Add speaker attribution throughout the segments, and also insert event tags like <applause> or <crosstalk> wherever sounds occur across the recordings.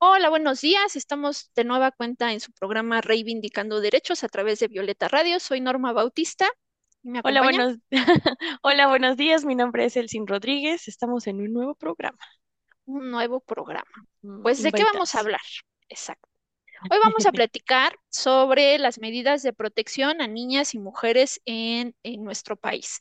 Speaker 1: Hola, buenos días. Estamos de nueva cuenta en su programa Reivindicando Derechos a través de Violeta Radio. Soy Norma Bautista.
Speaker 2: Hola, buenos... <laughs> Hola, buenos días. Mi nombre es Elsin Rodríguez. Estamos en un nuevo programa.
Speaker 1: Un nuevo programa. Mm, pues, ¿de qué vamos a hablar? Exacto. Hoy vamos a <laughs> platicar sobre las medidas de protección a niñas y mujeres en, en nuestro país.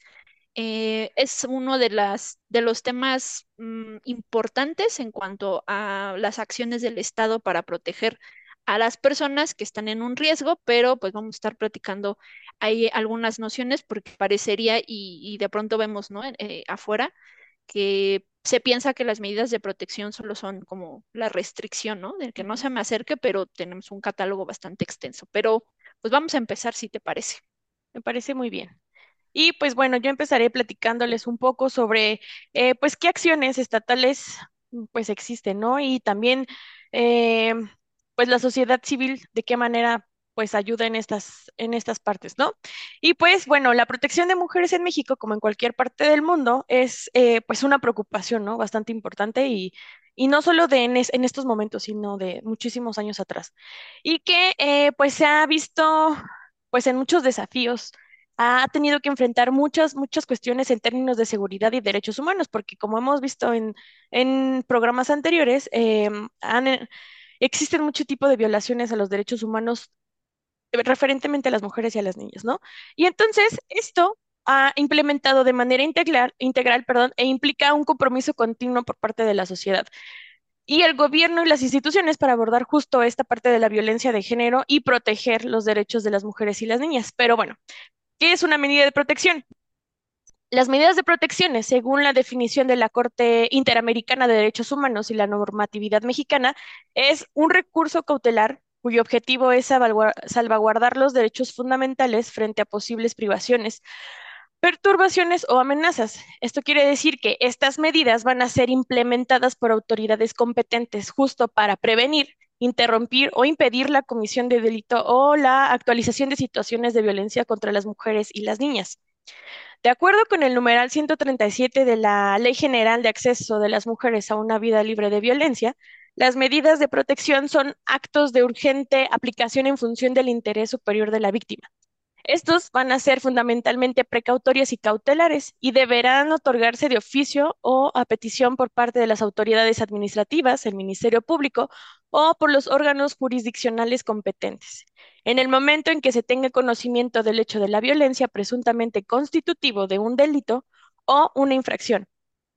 Speaker 1: Eh, es uno de, las, de los temas mm, importantes en cuanto a las acciones del Estado para proteger a las personas que están en un riesgo, pero pues vamos a estar platicando ahí algunas nociones porque parecería y, de pronto vemos ¿no? Eh, afuera que se piensa que las medidas de protección solo son como la restricción, ¿no? De que no se me acerque, pero tenemos un catálogo bastante extenso. Pero pues vamos a empezar si te parece.
Speaker 2: Me parece muy bien. Y pues bueno, yo empezaré platicándoles un poco sobre eh, pues qué acciones estatales pues existen, ¿no? Y también eh, pues la sociedad civil, de qué manera pues ayuda en estas, en estas partes, ¿no? Y pues bueno, la protección de mujeres en México, como en cualquier parte del mundo, es eh, pues una preocupación, ¿no? Bastante importante y, y no solo de en, estos momentos, sino de muchísimos años atrás. Y que pues se ha visto pues en muchos desafíos ha tenido que enfrentar muchas, muchas cuestiones en términos de seguridad y derechos humanos, porque como hemos visto en, en programas anteriores, em, eh, existen mucho tipo de violaciones a los derechos humanos referentemente a las mujeres y a las niñas, ¿no? Y entonces esto ha implementado de manera integral, integral perdón, e implica un compromiso continuo por parte de la sociedad y el gobierno y las instituciones para abordar justo esta parte de la violencia de género y proteger los derechos de las mujeres y las niñas. Pero bueno, ¿Qué es una medida de protección? Las medidas de protección, según la definición de la Corte Interamericana de Derechos Humanos y la normatividad mexicana, es un recurso cautelar cuyo objetivo es salvaguardar los derechos fundamentales frente a posibles privaciones, perturbaciones o amenazas. Esto quiere decir que estas medidas van a ser implementadas por autoridades competentes justo para prevenir interrumpir o impedir la comisión de delito o la actualización de situaciones de violencia contra las mujeres y las niñas. De acuerdo con el numeral 137 de la Ley General de Acceso de las Mujeres a una Vida Libre de Violencia, las medidas de protección son actos de urgente aplicación en función del interés superior de la víctima. Estos van a ser fundamentalmente precautorios y cautelares y deberán otorgarse de oficio o a petición por parte de las autoridades administrativas, el Ministerio Público o por los órganos jurisdiccionales competentes. En el momento en que se tenga conocimiento del hecho de la violencia presuntamente constitutivo de un delito o una infracción,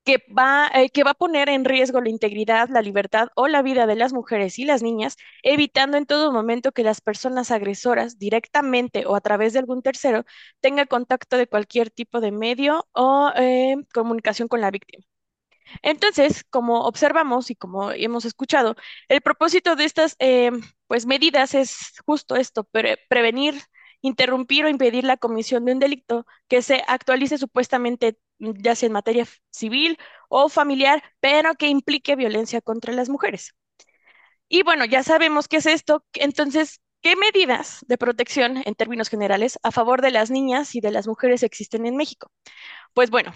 Speaker 2: que va, eh, que va a poner en riesgo la integridad, la libertad o la vida de las mujeres y las niñas, evitando en todo momento que las personas agresoras, directamente o a través de algún tercero, tengan contacto de cualquier tipo de medio o eh, comunicación con la víctima. Entonces, como observamos y como hemos escuchado, el propósito de estas eh, pues, medidas es justo esto, prevenir interrumpir o impedir la comisión de un delito que se actualice supuestamente mm, ya sea en materia civil o familiar, pero que implique violencia contra las mujeres. Y bueno, ya sabemos qué es esto, entonces, ¿qué medidas de protección en términos generales a favor de las niñas y de las mujeres existen en México? Pues bueno,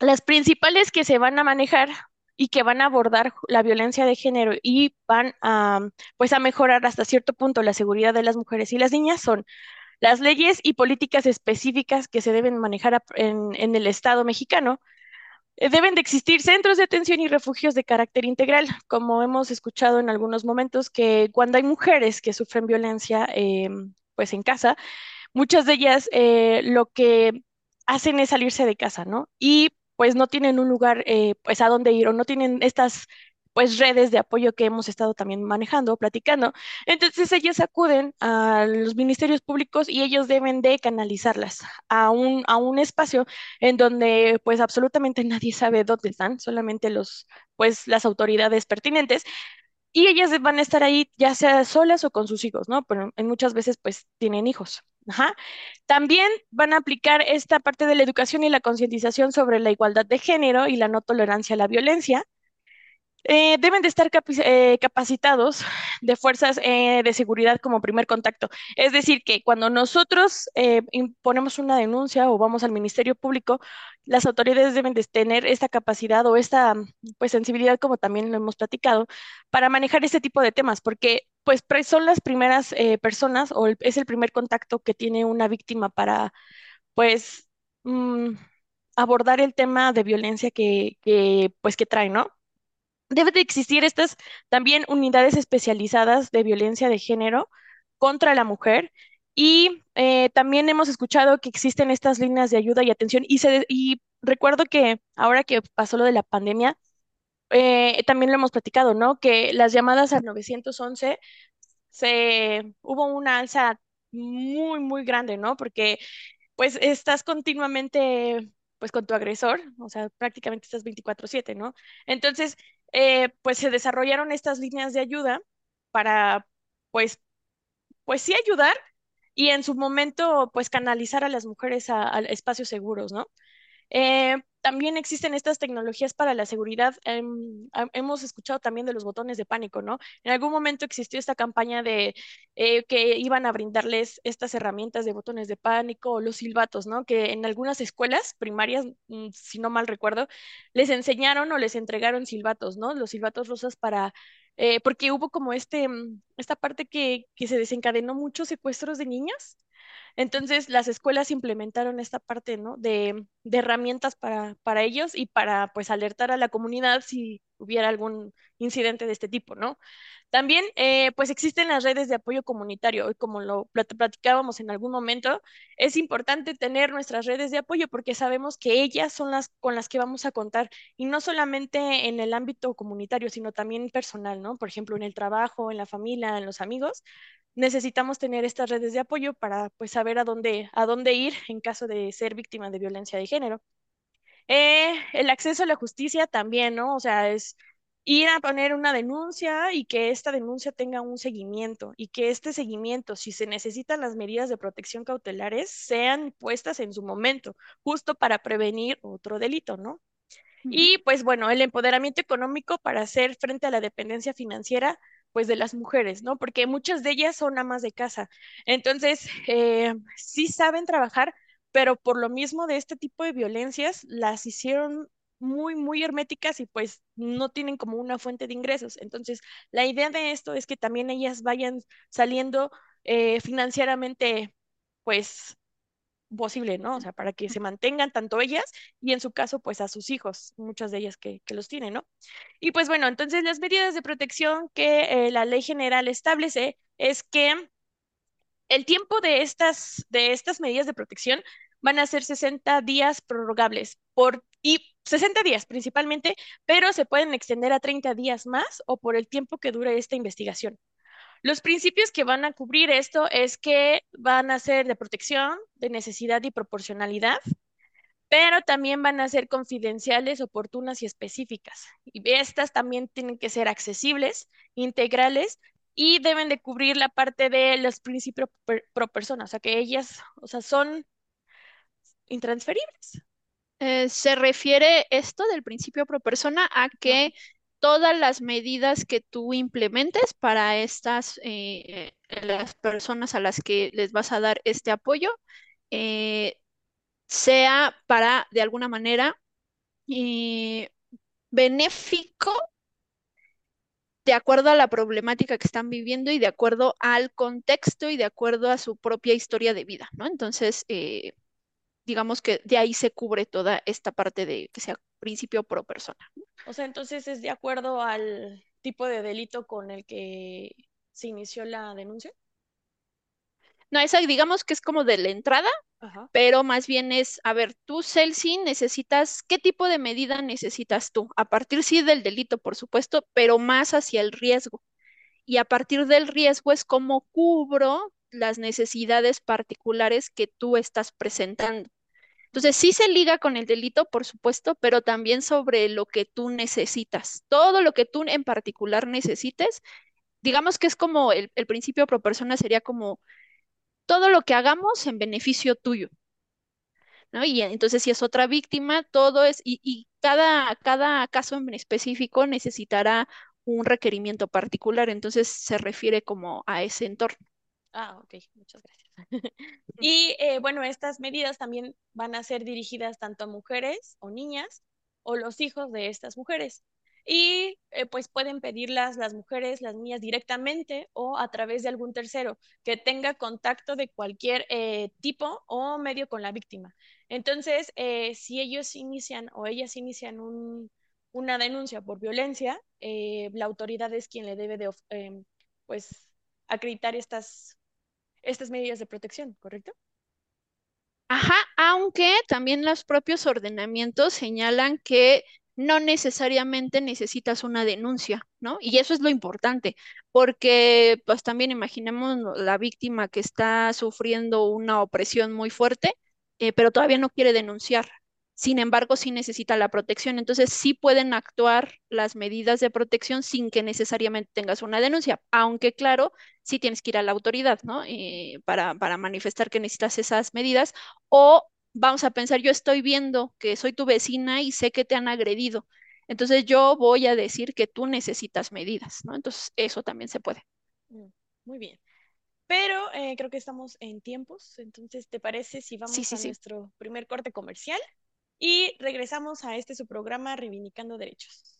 Speaker 2: las principales que se van a manejar y que van a abordar la violencia de género y van a, pues, a mejorar hasta cierto punto la seguridad de las mujeres y las niñas son las leyes y políticas específicas que se deben manejar en, en el Estado mexicano. Eh, deben de existir centros de atención y refugios de carácter integral, como hemos escuchado en algunos momentos, que cuando hay mujeres que sufren violencia, eh, pues en casa, muchas de ellas eh, lo que hacen es salirse de casa, ¿no? Y pues no tienen un lugar pues a dónde ir o no tienen estas pues redes de apoyo que hemos estado también manejando, platicando. Entonces ellos acuden a los ministerios públicos y ellos deben de canalizarlas a un, a un espacio en donde pues absolutamente <laughs> nadie sabe dónde están, solamente los, pues las autoridades pertinentes. y ellas van a estar ahí ya sea solas o con sus hijos, ¿no? Pero en muchas veces pues tienen hijos. También van a aplicar esta parte de la educación y la concientización sobre la igualdad de género y la no tolerancia a la violencia. Eh, deben de estar eh, capacitados de fuerzas eh, de seguridad como primer contacto. Es decir, que cuando nosotros imponemos una denuncia o vamos al Ministerio Público, las autoridades deben de tener esta capacidad o esta pues, sensibilidad, como también lo hemos platicado, para manejar este tipo de temas, porque pues son las primeras personas o es el primer contacto que tiene una víctima para pues mm, abordar el tema de violencia que, que pues que trae, ¿no? Debe de existir estas también unidades especializadas de violencia de género contra la mujer y eh, también hemos escuchado que existen estas líneas de ayuda y atención y recuerdo que ahora que pasó lo de la pandemia, eh, también lo hemos platicado, ¿no? Que las llamadas al 911 se hubo una alza muy, muy grande, ¿no? Porque pues estás continuamente pues con tu agresor, o sea, prácticamente estás 24/7, ¿no? Entonces, eh, pues se desarrollaron estas líneas de ayuda para, pues, pues sí ayudar y en su momento, pues canalizar a las mujeres a, espacios seguros, ¿no? Eh, también existen estas tecnologías para la seguridad. Em, hemos escuchado también de los botones de pánico, ¿no? En algún momento existió esta campaña de eh, que iban a brindarles estas herramientas de botones de pánico o los silbatos, ¿no? Que en algunas escuelas primarias, mm, si no mal recuerdo, les enseñaron o les entregaron silbatos, ¿no? Los silbatos rosas para eh, porque hubo como este, mm, esta parte que, que se desencadenó muchos secuestros de niñas entonces, las escuelas implementaron esta parte, ¿no? De, herramientas para, ellos y para, pues, alertar a la comunidad si hubiera algún incidente de este tipo, ¿no? También, eh, pues existen las redes de apoyo comunitario y como lo platicábamos en algún momento, es importante tener nuestras redes de apoyo porque sabemos que ellas son las con las que vamos a contar y no solamente en el ámbito comunitario, sino también personal, ¿no? Por ejemplo, en el trabajo, en la familia, en los amigos, necesitamos tener estas redes de apoyo para pues saber a dónde, a dónde ir <laughs> en caso de ser víctima de violencia de género. Eh, el acceso a la justicia también, ¿no? O sea, es ir a poner una denuncia y que esta denuncia tenga un seguimiento y que este seguimiento, si se necesitan las medidas de protección cautelares, sean puestas en su momento, justo para prevenir otro delito, ¿no? Y pues bueno, el empoderamiento económico para hacer frente a la dependencia financiera pues de las mujeres, ¿no? Porque muchas de ellas son amas de casa. Entonces, eh, sí saben trabajar, pero por lo mismo de este tipo de violencias, las hicieron muy, muy herméticas y pues no tienen como una fuente de ingresos. Entonces, la idea de esto es que también ellas vayan saliendo eh, financieramente, pues posible, ¿no? O sea, para que se mantengan tanto ellas y en su caso, pues a sus hijos, muchas de ellas que, los tienen, ¿no? Y pues bueno, entonces las medidas de protección que eh, la ley general establece es que el tiempo de estas, de estas medidas de protección van a ser 60 días prorrogables por, y 60 días principalmente, pero se pueden extender a 30 días más o por el tiempo que dure esta investigación. Los principios que van a cubrir esto es que van a ser de protección, de necesidad y proporcionalidad, pero también van a ser confidenciales, oportunas y específicas. Y estas también tienen que ser accesibles, integrales y deben de cubrir la parte de los principios pro persona, o sea, que ellas, o sea, son intransferibles.
Speaker 1: Eh, se refiere esto del principio pro persona a que todas las medidas que tú implementes para estas, eh, las personas a las que les vas a dar este apoyo, eh, sea para, de alguna manera, eh, benéfico de acuerdo a la problemática que están viviendo y de acuerdo al contexto y de acuerdo a su propia historia de vida, ¿no? Entonces, digamos que de ahí se cubre toda esta parte de que sea principio pro persona.
Speaker 2: O sea, entonces es de acuerdo al tipo de delito con el que se inició la denuncia.
Speaker 1: No, esa digamos que es como de la entrada, pero más bien es, a ver, tú, Celsi, necesitas, ¿qué tipo de medida necesitas tú? A partir sí del delito, por supuesto, pero más hacia el riesgo. Y a partir del riesgo es cómo cubro las necesidades particulares que tú estás presentando. Entonces, sí se liga con el delito, por supuesto, pero también sobre lo que tú necesitas. Todo lo que tú en particular necesites, digamos que es como el, principio pro persona sería como todo lo que hagamos en beneficio tuyo. ¿no? Y entonces si es otra víctima, todo es, y, y cada, cada caso en específico necesitará un requerimiento particular, entonces se refiere como a ese entorno.
Speaker 2: Ah, ok, muchas gracias. <laughs> <laughs> y eh, bueno, estas medidas también van a ser dirigidas tanto a mujeres o niñas o los hijos de estas mujeres. Y eh, pues pueden pedirlas las mujeres, las niñas directamente o a través de algún tercero que tenga contacto de cualquier eh, tipo o medio con la víctima. Entonces, si ellos inician o ellas inician un, una denuncia por violencia, la autoridad es quien le debe de em, pues acreditar estas estas medidas de protección, ¿correcto?
Speaker 1: Ajá, aunque también los propios ordenamientos señalan que no necesariamente necesitas una denuncia, ¿no? Y eso es lo importante, porque pues también imaginemos la víctima que está sufriendo una opresión muy fuerte, eh, pero todavía no quiere denunciar. Sin embargo, sí necesita la protección. Entonces, sí pueden actuar las medidas de protección sin que necesariamente tengas una denuncia, aunque claro, sí tienes que ir a la autoridad, ¿no? Eh, para, para manifestar que necesitas esas medidas. O vamos a pensar, yo estoy viendo que soy tu vecina y sé que te han agredido. Entonces, yo voy a decir que tú necesitas medidas, ¿no? Entonces, eso también se puede.
Speaker 2: Mm, muy bien. Pero eh, creo que estamos en tiempos, entonces, ¿te parece si vamos a nuestro primer corte comercial? Y regresamos a este su programa Reivindicando Derechos.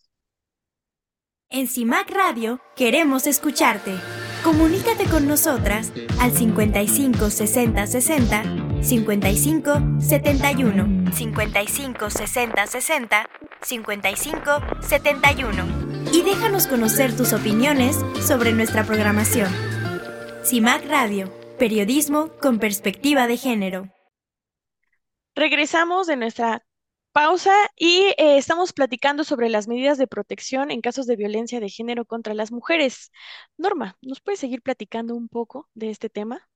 Speaker 3: En CIMAC Radio queremos escucharte. Comunícate con nosotras al 55 60 60 55 71 55 60 60 55 71 y déjanos conocer tus opiniones sobre nuestra programación. CIMAC Radio, periodismo con perspectiva de género.
Speaker 2: Regresamos de nuestra pausa y eh, estamos platicando sobre las medidas de protección en casos de violencia de género contra las mujeres. Norma, ¿nos puedes seguir platicando un poco de este tema?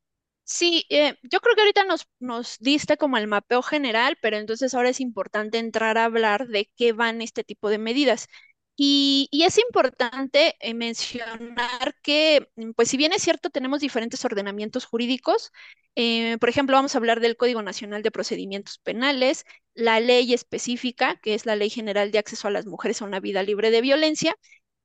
Speaker 1: Sí, eh, yo creo que ahorita nos, nos diste como el mapeo general, pero entonces ahora es importante entrar a hablar de qué van este tipo de medidas. Y, es importante eh, mencionar que, mm, pues si bien es cierto, tenemos diferentes ordenamientos jurídicos, eh, por ejemplo, vamos a hablar del Código Nacional de Procedimientos Penales, la ley específica, que es la Ley General de Acceso a las Mujeres a una Vida Libre de Violencia,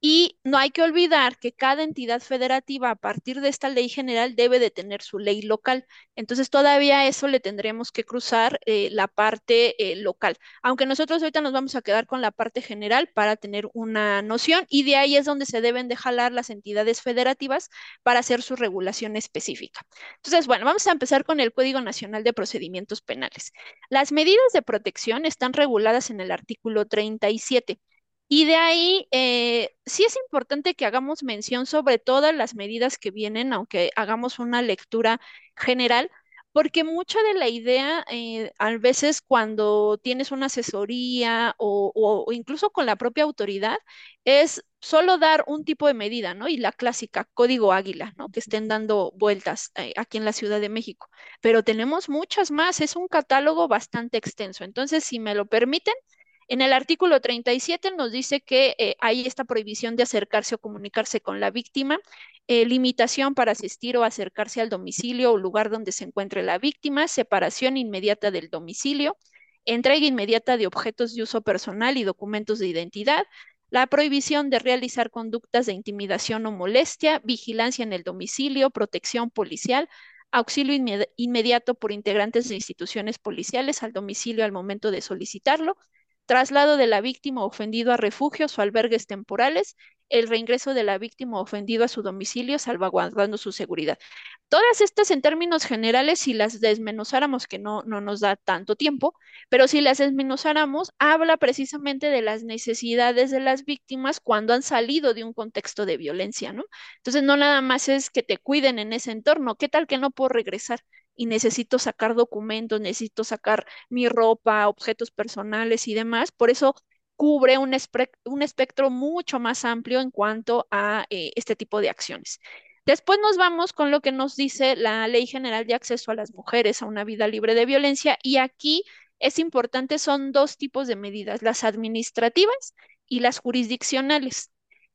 Speaker 1: y no hay que olvidar que cada entidad federativa a partir de esta ley general debe de tener su ley local. Entonces todavía eso le tendremos que cruzar eh, la parte eh, local. Aunque nosotros ahorita nos vamos a quedar con la parte general para tener una noción y de ahí es donde se deben de jalar las entidades federativas para hacer su regulación específica. Entonces, bueno, vamos a empezar con el Código Nacional de Procedimientos Penales. Las medidas de protección están reguladas en el artículo 37. Y de ahí, eh, sí es importante que hagamos mención sobre todas las medidas que vienen, aunque hagamos una lectura general, porque mucha de la idea, eh, a veces cuando tienes una asesoría o, incluso con la propia autoridad, es solo dar un tipo de medida, ¿no? Y la clásica, código águila, ¿no? Que estén dando vueltas eh, aquí en la Ciudad de México. Pero tenemos muchas más, es un catálogo bastante extenso. Entonces, si me lo permiten, en el artículo 37 nos dice que eh, hay esta prohibición de acercarse o comunicarse con la víctima, eh, limitación para asistir o acercarse al domicilio o lugar donde se encuentre la víctima, separación inmediata del domicilio, entrega inmediata de objetos de uso personal y documentos de identidad, la prohibición de realizar conductas de intimidación o molestia, vigilancia en el domicilio, protección policial, auxilio inmediato por integrantes de instituciones policiales al domicilio al momento de solicitarlo, traslado de la víctima ofendido a refugios o albergues temporales, el reingreso de la víctima ofendido a su domicilio, salvaguardando su seguridad. Todas estas en términos generales, si las desmenuzáramos, que no, no nos da tanto tiempo, pero si las desmenuzáramos, habla precisamente de las necesidades de las víctimas cuando han salido de un contexto de violencia, ¿no? Entonces, no nada más es que te cuiden en ese entorno, ¿qué tal que no puedo regresar? Y necesito sacar documentos, necesito sacar mi ropa, objetos personales y demás. Por eso cubre un, espectro mucho más amplio en cuanto a eh, este tipo de acciones. Después nos vamos con lo que nos dice la Ley General de Acceso a las Mujeres a una vida libre de violencia y aquí es importante, son dos tipos de medidas, las administrativas y las jurisdiccionales.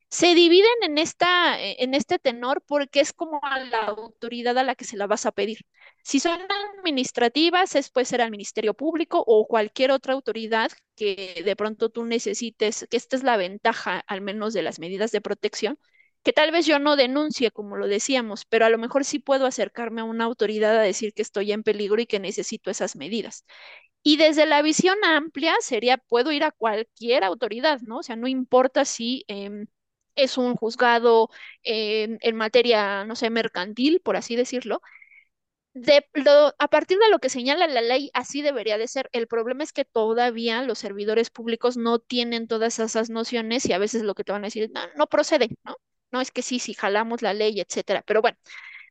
Speaker 1: Se dividen en, esta, en este tenor porque es como a la autoridad a la que se la vas a pedir. Si son administrativas, es puede ser al Ministerio Público o cualquier otra autoridad que de pronto tú necesites, que esta es la ventaja al menos de las medidas de protección, que tal vez yo no denuncie, como lo decíamos, pero a lo mejor sí puedo acercarme a una autoridad a decir que estoy en peligro y que necesito esas medidas. Y desde la visión amplia sería, puedo ir a cualquier autoridad, ¿no? O sea, no importa si em, es un juzgado en materia, no sé, mercantil, por así decirlo. De a partir de lo que señala la ley, así debería de ser. El problema es que todavía los servidores públicos no tienen todas esas nociones y a veces lo que te van a decir, no, no procede, ¿no? No es que sí, sí, jalamos la ley, etcétera. Pero bueno,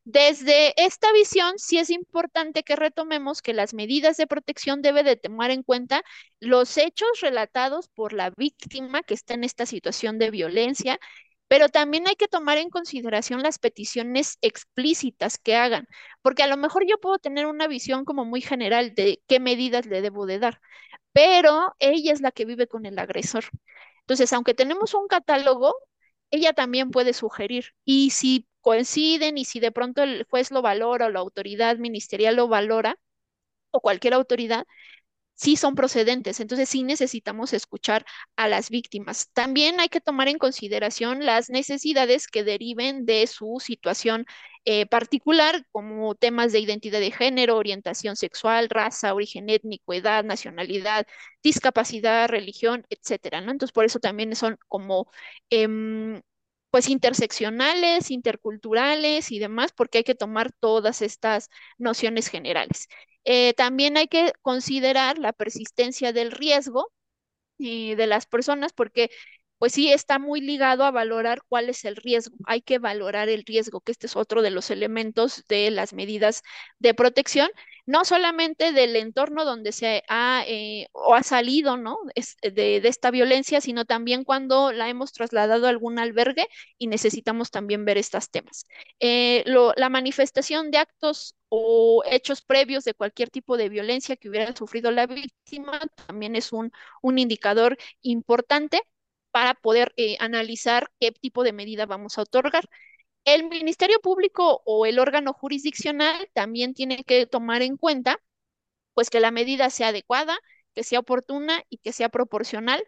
Speaker 1: desde esta visión, sí es importante que retomemos que las medidas de protección deben de tomar en cuenta los hechos relatados por la víctima que está en esta situación de violencia, pero también hay que tomar en consideración las peticiones explícitas que hagan, porque a lo mejor yo puedo tener una visión como muy general de qué medidas le debo de dar, pero ella es la que vive con el agresor. Entonces, aunque tenemos un catálogo, ella también puede sugerir. Y si coinciden y si de pronto el juez lo valora o la autoridad ministerial lo valora, o cualquier autoridad, sí son procedentes. Entonces sí necesitamos escuchar a las víctimas. También hay que tomar en consideración las necesidades que deriven de su situación eh, particular, como temas de identidad de género, orientación sexual, raza, origen étnico, edad, nacionalidad, discapacidad, religión, etcétera, ¿no? Entonces por eso también son como em, pues interseccionales, interculturales y demás, porque hay que tomar todas estas nociones generales. Eh, también hay que considerar la persistencia del riesgo y de las personas, porque pues sí está muy ligado a valorar cuál es el riesgo. Hay que valorar el riesgo, que este es otro de los elementos de las medidas de protección, no solamente del entorno donde se ha eh, o ha salido ¿no? de, esta violencia, sino también cuando la hemos trasladado a algún albergue y necesitamos también ver estos temas. Eh, la manifestación de actos o hechos previos de cualquier tipo de violencia que hubiera sufrido la víctima también es un indicador importante para poder eh, analizar qué tipo de medida vamos a otorgar. El Ministerio Público o el órgano jurisdiccional también tiene que tomar en cuenta pues que la medida sea adecuada, que sea oportuna y que sea proporcional.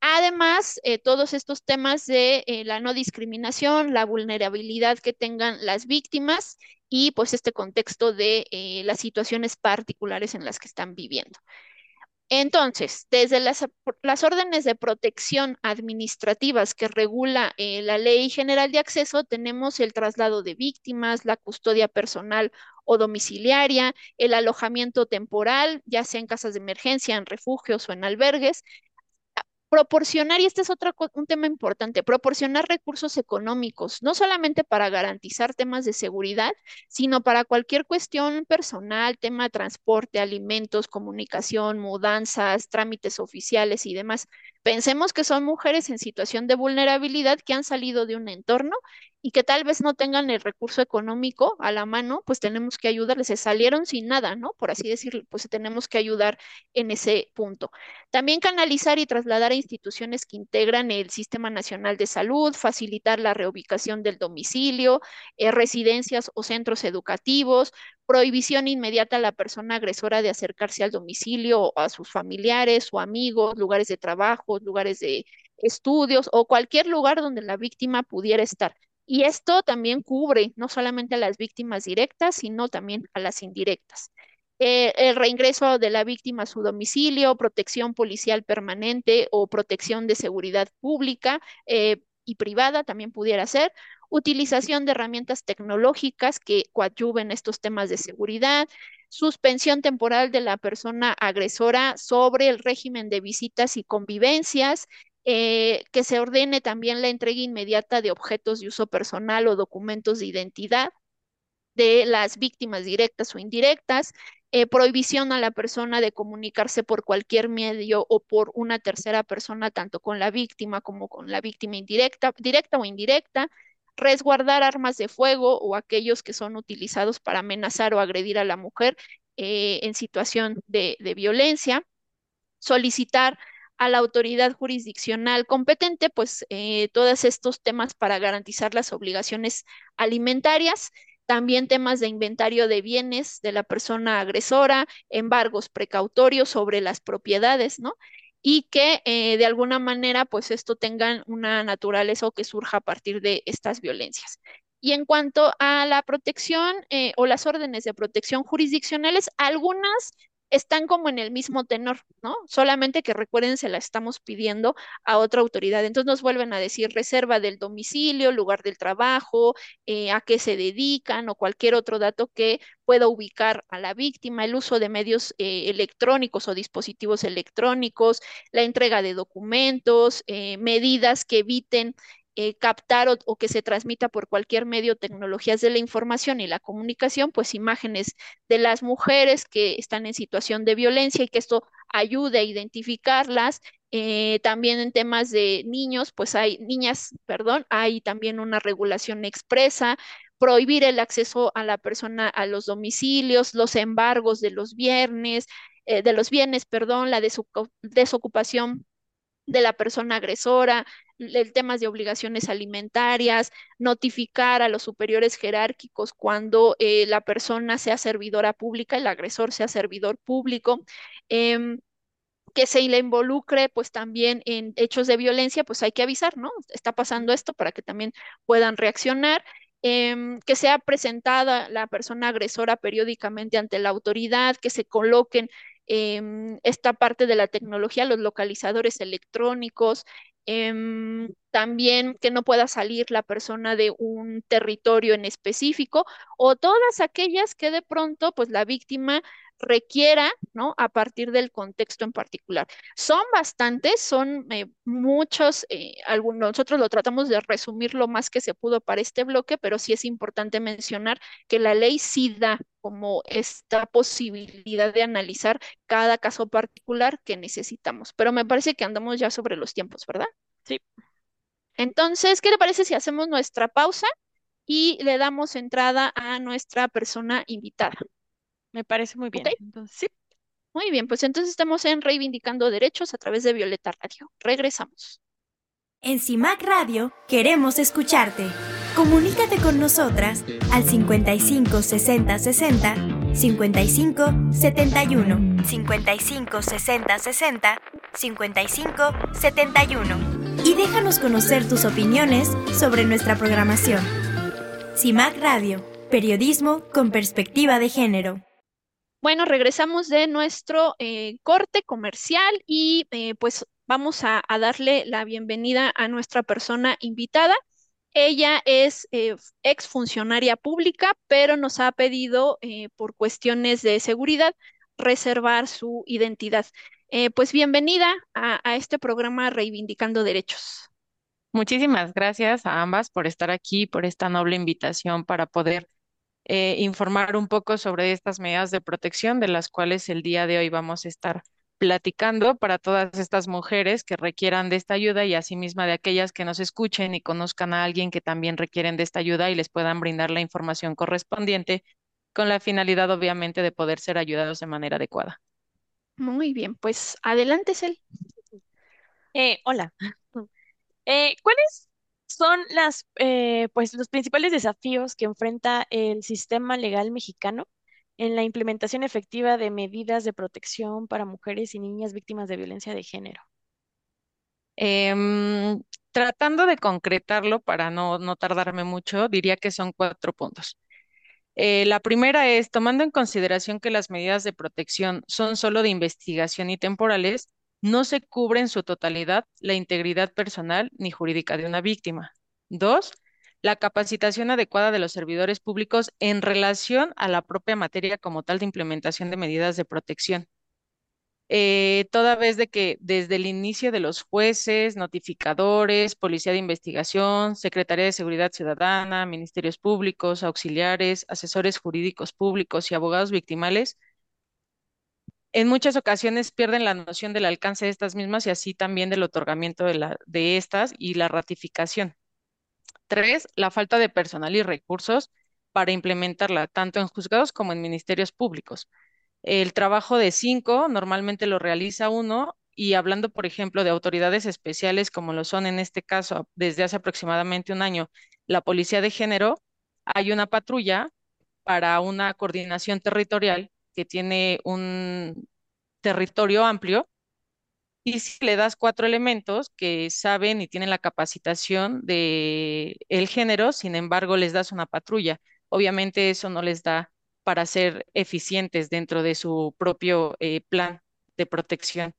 Speaker 1: Además, eh, todos estos temas de eh, la no discriminación, la vulnerabilidad que tengan las víctimas y pues este contexto de las situaciones particulares en las que están viviendo. Entonces, desde las, órdenes de protección administrativas que regula eh, la Ley General de Acceso, tenemos el traslado de víctimas, la custodia personal o domiciliaria, el alojamiento temporal, ya sea en casas de emergencia, en refugios o en albergues, proporcionar, y este es otro un tema importante, proporcionar recursos económicos, no solamente para garantizar temas de seguridad, sino para cualquier cuestión personal, tema de transporte, alimentos, comunicación, mudanzas, trámites oficiales y demás. Pensemos que son mujeres en situación de vulnerabilidad que han salido de un entorno y que tal vez no tengan el recurso económico a la mano, pues tenemos que ayudarles. Se salieron sin nada, ¿no? Por así decirlo, pues tenemos que ayudar en ese punto. También canalizar y trasladar a instituciones que integran el Sistema Nacional de Salud, facilitar la reubicación del domicilio, eh, residencias o centros educativos, prohibición inmediata a la persona agresora de acercarse al domicilio o a sus familiares o amigos, lugares de trabajo, lugares de estudios o cualquier lugar donde la víctima pudiera estar. Y esto también cubre no solamente a las víctimas directas, sino también a las indirectas. Eh, el reingreso de la víctima a su domicilio, protección policial permanente o protección de seguridad pública eh, y privada también pudiera ser, utilización de herramientas tecnológicas que coadyuven estos temas de seguridad, suspensión temporal de la persona agresora sobre el régimen de visitas y convivencias, eh, que se ordene también la entrega inmediata de objetos de uso personal o documentos de identidad de las víctimas directas o indirectas, eh, prohibición a la persona de comunicarse por cualquier medio o por una tercera persona, tanto con la víctima como con la víctima indirecta, directa o indirecta, resguardar armas de fuego o aquellos que son utilizados para amenazar o agredir a la mujer eh, en situación de violencia solicitar a la autoridad jurisdiccional competente, pues eh, todos estos temas para garantizar las obligaciones alimentarias, también temas de inventario de bienes de la persona agresora, embargos precautorios sobre las propiedades, ¿no? Y que eh, de alguna manera, pues esto tenga una naturaleza o que surja a partir de estas violencias. Y en cuanto a la protección eh, o las órdenes de protección jurisdiccionales, algunas están como en el mismo tenor, ¿no? Solamente que recuerden, se la estamos pidiendo a otra autoridad. Entonces nos vuelven a decir reserva del domicilio, lugar del trabajo, eh, a qué se dedican o cualquier otro dato que pueda ubicar a la víctima, el uso de medios eh, electrónicos o dispositivos electrónicos, la entrega de documentos, eh, medidas que eviten eh, captar o, que se transmita por cualquier medio tecnologías de la información y la comunicación, pues imágenes de las mujeres que están en situación de violencia y que esto ayude a identificarlas. Eh, también en temas de niños, pues hay niñas, perdón, hay también una regulación expresa, prohibir el acceso a la persona a los domicilios, los embargos de los viernes, eh, de los bienes, perdón, la desocupación de la persona agresora, el tema de obligaciones alimentarias, notificar a los superiores jerárquicos cuando eh, la persona sea servidora pública, el agresor sea servidor público. Em, que se le involucre pues también en hechos de violencia, pues hay que avisar, ¿no? Está pasando esto para que también puedan reaccionar. Em, que sea presentada la persona agresora periódicamente ante la autoridad, que se coloquen em, esta parte de la tecnología, los localizadores electrónicos, Em, también que no pueda salir la persona de un territorio en específico o todas aquellas que de pronto pues la víctima requiera, ¿no? A partir del contexto en particular. Son bastantes, son eh, muchos, eh, algunos, nosotros lo tratamos de resumir lo más que se pudo para este bloque, pero sí es importante mencionar que la ley sí da como esta posibilidad de analizar cada caso particular que necesitamos. Pero me parece que andamos ya sobre los tiempos, ¿verdad?
Speaker 2: Sí.
Speaker 1: Entonces, ¿qué le parece si hacemos nuestra pausa y le damos entrada a nuestra persona invitada?
Speaker 2: Me parece muy bien. Entonces, sí.
Speaker 1: Muy bien, pues entonces estamos en Reivindicando Derechos a través de Violeta Radio. Regresamos.
Speaker 3: En CIMAC Radio queremos escucharte. Comunícate con nosotras al 55 60 60 55 71 55 60 60 55 71 y déjanos conocer tus opiniones sobre nuestra programación. CIMAC Radio, periodismo con perspectiva de género.
Speaker 1: Bueno, regresamos de nuestro eh, corte comercial y eh, pues vamos a, darle la bienvenida a nuestra persona invitada. Ella es eh, ex funcionaria pública, pero nos ha pedido por cuestiones de seguridad reservar su identidad. Pues bienvenida a, a este programa Reivindicando Derechos.
Speaker 4: Muchísimas gracias a ambas por estar aquí, por esta noble invitación para poder eh, informar un poco sobre estas medidas de protección de las cuales el día de hoy vamos a estar platicando para todas estas mujeres que requieran de esta ayuda y asimismo de aquellas que nos escuchen y conozcan a alguien que también requieren de esta ayuda y les puedan brindar la información correspondiente con la finalidad obviamente de poder ser ayudados de manera adecuada.
Speaker 1: Muy bien, pues adelante, Cel.
Speaker 2: Eh, hola. Eh, ¿cuál es son las, eh, pues, los principales desafíos que enfrenta el sistema legal mexicano en la implementación efectiva de medidas de protección para mujeres y niñas víctimas de violencia de género?
Speaker 4: Em, tratando de concretarlo para no, no tardarme mucho, diría que son cuatro puntos. Eh, la primera es, tomando en consideración que las medidas de protección son solo de investigación y temporales, no se cubre en su totalidad la integridad personal ni jurídica de una víctima. Dos, la capacitación adecuada de los servidores públicos en relación a la propia materia como tal de implementación de medidas de protección. Eh, toda vez de que desde el inicio de los jueces, notificadores, Policía de Investigación, Secretaría de Seguridad Ciudadana, Ministerios Públicos, auxiliares, asesores jurídicos públicos y abogados victimales, en muchas ocasiones pierden la noción del alcance de estas mismas y así también del otorgamiento de, de estas y la ratificación. Tres, la falta de personal y recursos para implementarla, tanto en juzgados como en ministerios públicos. El trabajo de cinco normalmente lo realiza uno y hablando, por ejemplo, de autoridades especiales como lo son en este caso desde hace aproximadamente un año, la Policía de Género, hay una patrulla para una coordinación territorial que tiene un territorio amplio y si le das cuatro elementos que saben y tienen la capacitación de el género, sin embargo, les das una patrulla. Obviamente eso no les da para ser eficientes dentro de su propio eh, plan de protección.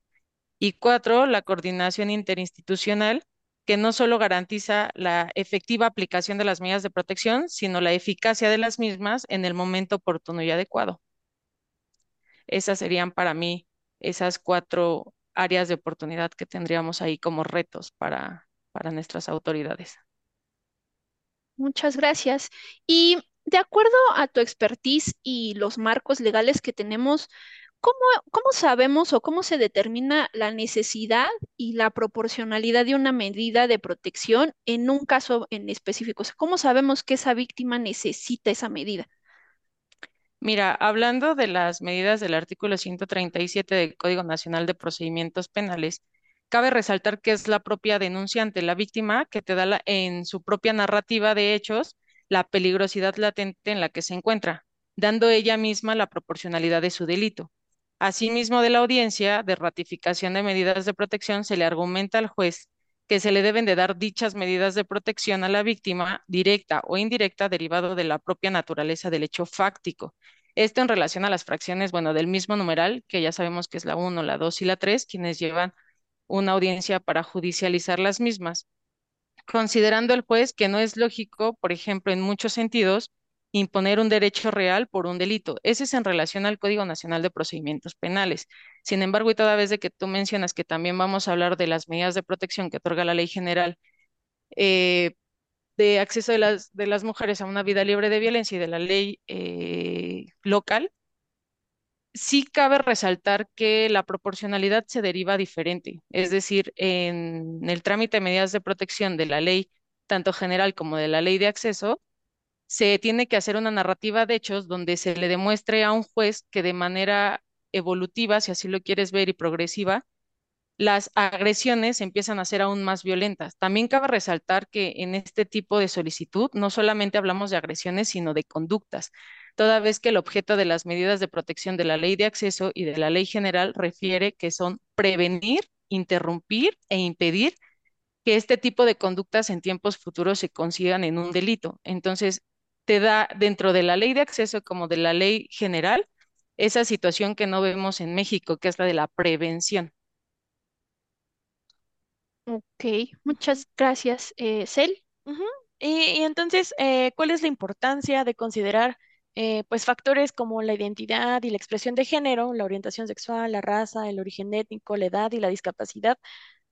Speaker 4: Y cuatro, la coordinación interinstitucional, que no solo garantiza la efectiva aplicación de las medidas de protección, sino la eficacia de las mismas en el momento oportuno y adecuado. Esas serían para mí esas cuatro áreas de oportunidad que tendríamos ahí como retos para, para nuestras autoridades.
Speaker 1: Muchas gracias. Y de acuerdo a tu expertise y los marcos legales que tenemos, ¿cómo, cómo sabemos o cómo se determina la necesidad y la proporcionalidad de una medida de protección en un caso en específico? O sea, ¿cómo sabemos que esa víctima necesita esa medida?
Speaker 4: Mira, hablando de las medidas del artículo 137 del Código Nacional de Procedimientos Penales, cabe resaltar que es la propia denunciante, la víctima, que te da la- en su propia narrativa de hechos la peligrosidad latente en la que se encuentra, dando ella misma la proporcionalidad de su delito. Asimismo, de la audiencia de ratificación de medidas de protección se le argumenta al juez que se le deben de dar dichas medidas de protección a la víctima, directa o indirecta, derivado de la propia naturaleza del hecho fáctico. Esto en relación a las fracciones, bueno, del mismo numeral, que ya sabemos que es la 1, la 2 y la 3, quienes llevan una audiencia para judicializar las mismas, considerando el juez que no es lógico, por ejemplo, en muchos sentidos, imponer un derecho real por un delito. Ese es en relación al Código Nacional de Procedimientos Penales. Sin embargo, y toda vez de que tú mencionas que también vamos a hablar de las medidas de protección que otorga la Ley General eh, de acceso de las, de las mujeres a una vida libre de violencia y de la ley eh, local, sí cabe resaltar que la proporcionalidad se deriva diferente, es decir, en el trámite de medidas de protección de la ley, tanto general como de la ley de acceso, se tiene que hacer una narrativa de hechos donde se le demuestre a un juez que de manera evolutiva, si así lo quieres ver, y progresiva, las agresiones empiezan a ser aún más violentas. También cabe resaltar que en este tipo de solicitud no solamente hablamos de agresiones, sino de conductas, toda vez que el objeto de las medidas de protección de la ley de acceso y de la ley general refiere que son prevenir, interrumpir e impedir que este tipo de conductas en tiempos futuros se consigan en un delito. Entonces, te da dentro de la ley de acceso como de la ley general esa situación que no vemos en México, que es la de la prevención.
Speaker 1: Ok, muchas gracias, eh, Cel.
Speaker 2: y, entonces, eh, ¿cuál es la importancia de considerar eh, pues factores como la identidad y la expresión de género, la orientación sexual, la raza, el origen étnico, la edad y la discapacidad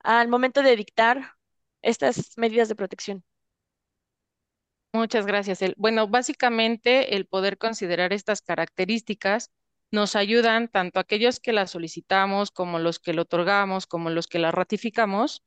Speaker 2: al momento de dictar estas medidas de protección?
Speaker 4: Muchas gracias. Bueno, básicamente el poder considerar estas características nos ayudan tanto aquellos que las solicitamos como los que lo otorgamos, como los que las ratificamos,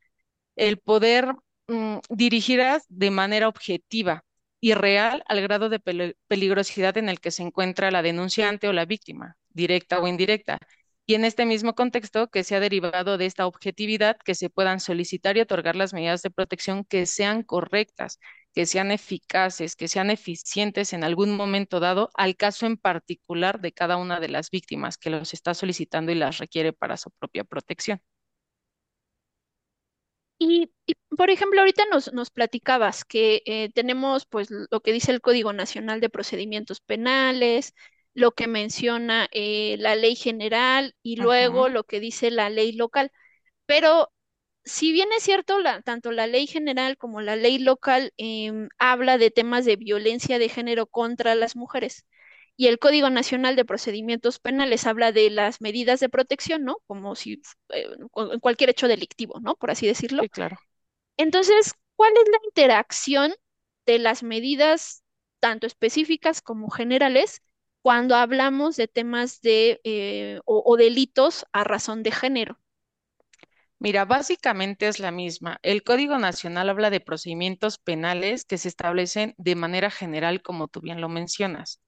Speaker 4: el poder mm, dirigirlas de manera objetiva y real al grado de peligrosidad en el que se encuentra la denunciante o la víctima, directa o indirecta. Y en este mismo contexto, que se ha derivado de esta objetividad, que se puedan solicitar y otorgar las medidas de protección que sean correctas, que sean eficaces, que sean eficientes en algún momento dado al caso en particular de cada una de las víctimas que los está solicitando y las requiere para su propia protección.
Speaker 1: Y, por ejemplo, ahorita nos, nos platicabas que eh, tenemos pues lo que dice el Código Nacional de Procedimientos Penales, lo que menciona eh, la ley general y luego lo que dice la ley local. Pero si bien es cierto, la, tanto la ley general como la ley local em, habla de temas de violencia de género contra las mujeres y el Código Nacional de Procedimientos Penales habla de las medidas de protección, ¿no? Como si eh, en cualquier hecho delictivo, ¿no? Por así decirlo.
Speaker 4: Sí, claro.
Speaker 1: Entonces, ¿cuál es la interacción de las medidas tanto específicas como generales cuando hablamos de temas de eh, o delitos a razón de género?
Speaker 4: Mira, básicamente es la misma. El Código Nacional habla de procedimientos penales que se establecen de manera general, como tú bien lo mencionas.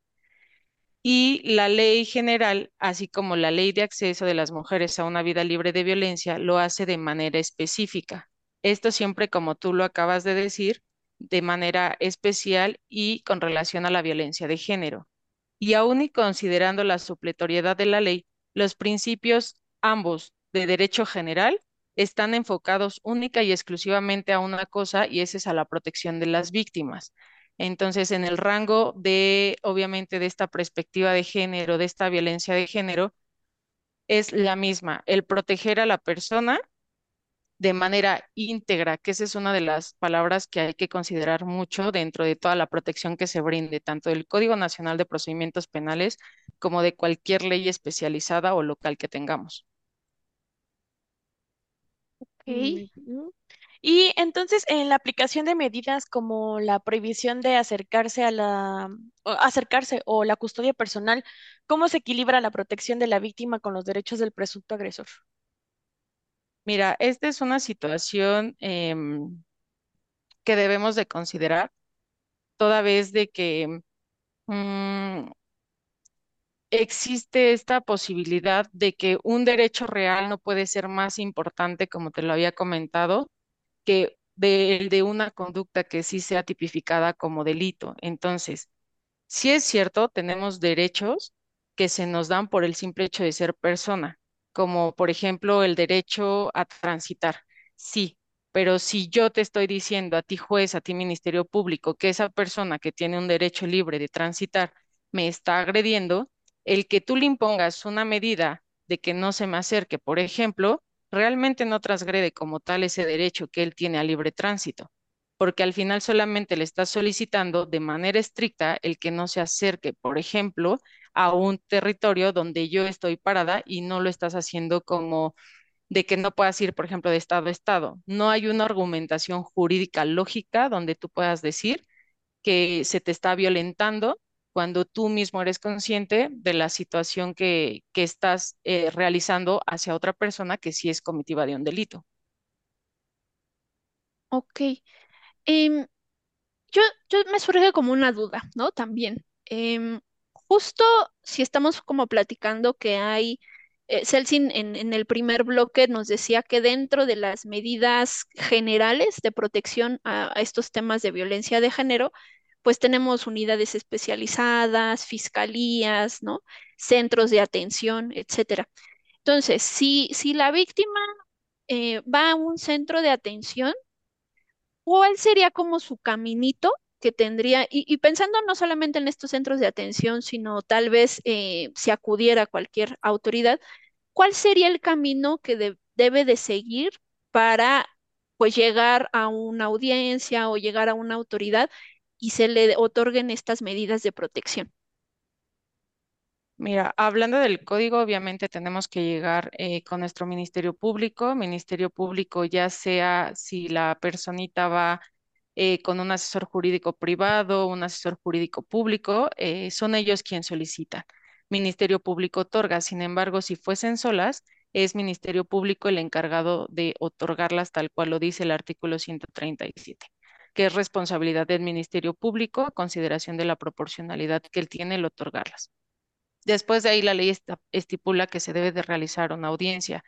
Speaker 4: Y la ley general, así como la ley de acceso de las mujeres a una vida libre de violencia, lo hace de manera específica. Esto siempre, como tú lo acabas de decir, de manera especial y con relación a la violencia de género. Y aún y considerando la supletoriedad de la ley, los principios ambos de derecho general están enfocados única y exclusivamente a una cosa y esa es a la protección de las víctimas. Entonces, en el rango de, obviamente, de esta perspectiva de género, de esta violencia de género, es la misma, el proteger a la persona de manera íntegra, que esa es una de las palabras que hay que considerar mucho dentro de toda la protección que se brinde, tanto del Código Nacional de Procedimientos Penales como de cualquier ley especializada o local que tengamos.
Speaker 2: Y entonces, en la aplicación de medidas como la prohibición de acercarse a la acercarse o la custodia personal, ¿cómo se equilibra la protección de la víctima con los derechos del presunto agresor?
Speaker 4: Mira, esta es una situación em, que debemos de considerar, toda vez de que mm, existe esta posibilidad de que un derecho real no puede ser más importante, como te lo había comentado, que el de una conducta que sí sea tipificada como delito. Entonces, si es cierto, tenemos derechos que se nos dan por el simple hecho de ser persona como por ejemplo el derecho a transitar. Sí, pero si yo te estoy diciendo a ti juez, a ti Ministerio Público, que esa persona que tiene un derecho libre de transitar me está agrediendo, el que tú le impongas una medida de que no se me acerque, por ejemplo, realmente no transgrede como tal ese derecho que él tiene a libre tránsito, porque al final solamente le estás solicitando de manera estricta el que no se acerque, por ejemplo, a un territorio donde yo estoy parada y no lo estás haciendo como de que no puedas ir, por ejemplo, de estado a estado. No hay una argumentación jurídica lógica donde tú puedas decir que se te está violentando cuando tú mismo eres consciente de la situación que, que estás eh, realizando hacia otra persona que sí es comitiva de un delito.
Speaker 1: Ok. Em, yo, yo me surge como una duda, ¿no? También. Em, justo si estamos como platicando que hay, eh, Celsin en, en el primer bloque nos decía que dentro de las medidas generales de protección a, a estos temas de violencia de género, pues tenemos unidades especializadas, fiscalías, ¿no? Centros de atención, etcétera. Entonces, si, si la víctima eh, va a un centro de atención, ¿cuál sería como su caminito que tendría, y, pensando no solamente en estos centros de atención, sino tal vez eh, si acudiera a cualquier autoridad, ¿cuál sería el camino que debe de seguir para pues llegar a una audiencia o llegar a una autoridad y se le otorguen estas medidas de protección?
Speaker 4: Mira, hablando del código, obviamente tenemos que llegar eh, con nuestro Ministerio Público. Ministerio Público, ya sea si la personita va eh, con un asesor jurídico privado, un asesor jurídico público, eh, son ellos quienes solicitan. Ministerio Público otorga, sin embargo, si fuesen solas, es Ministerio Público el encargado de otorgarlas tal cual lo dice el artículo 137, que es responsabilidad del Ministerio Público a consideración de la proporcionalidad que él tiene el otorgarlas. Después de ahí, la ley estipula que se debe de realizar una audiencia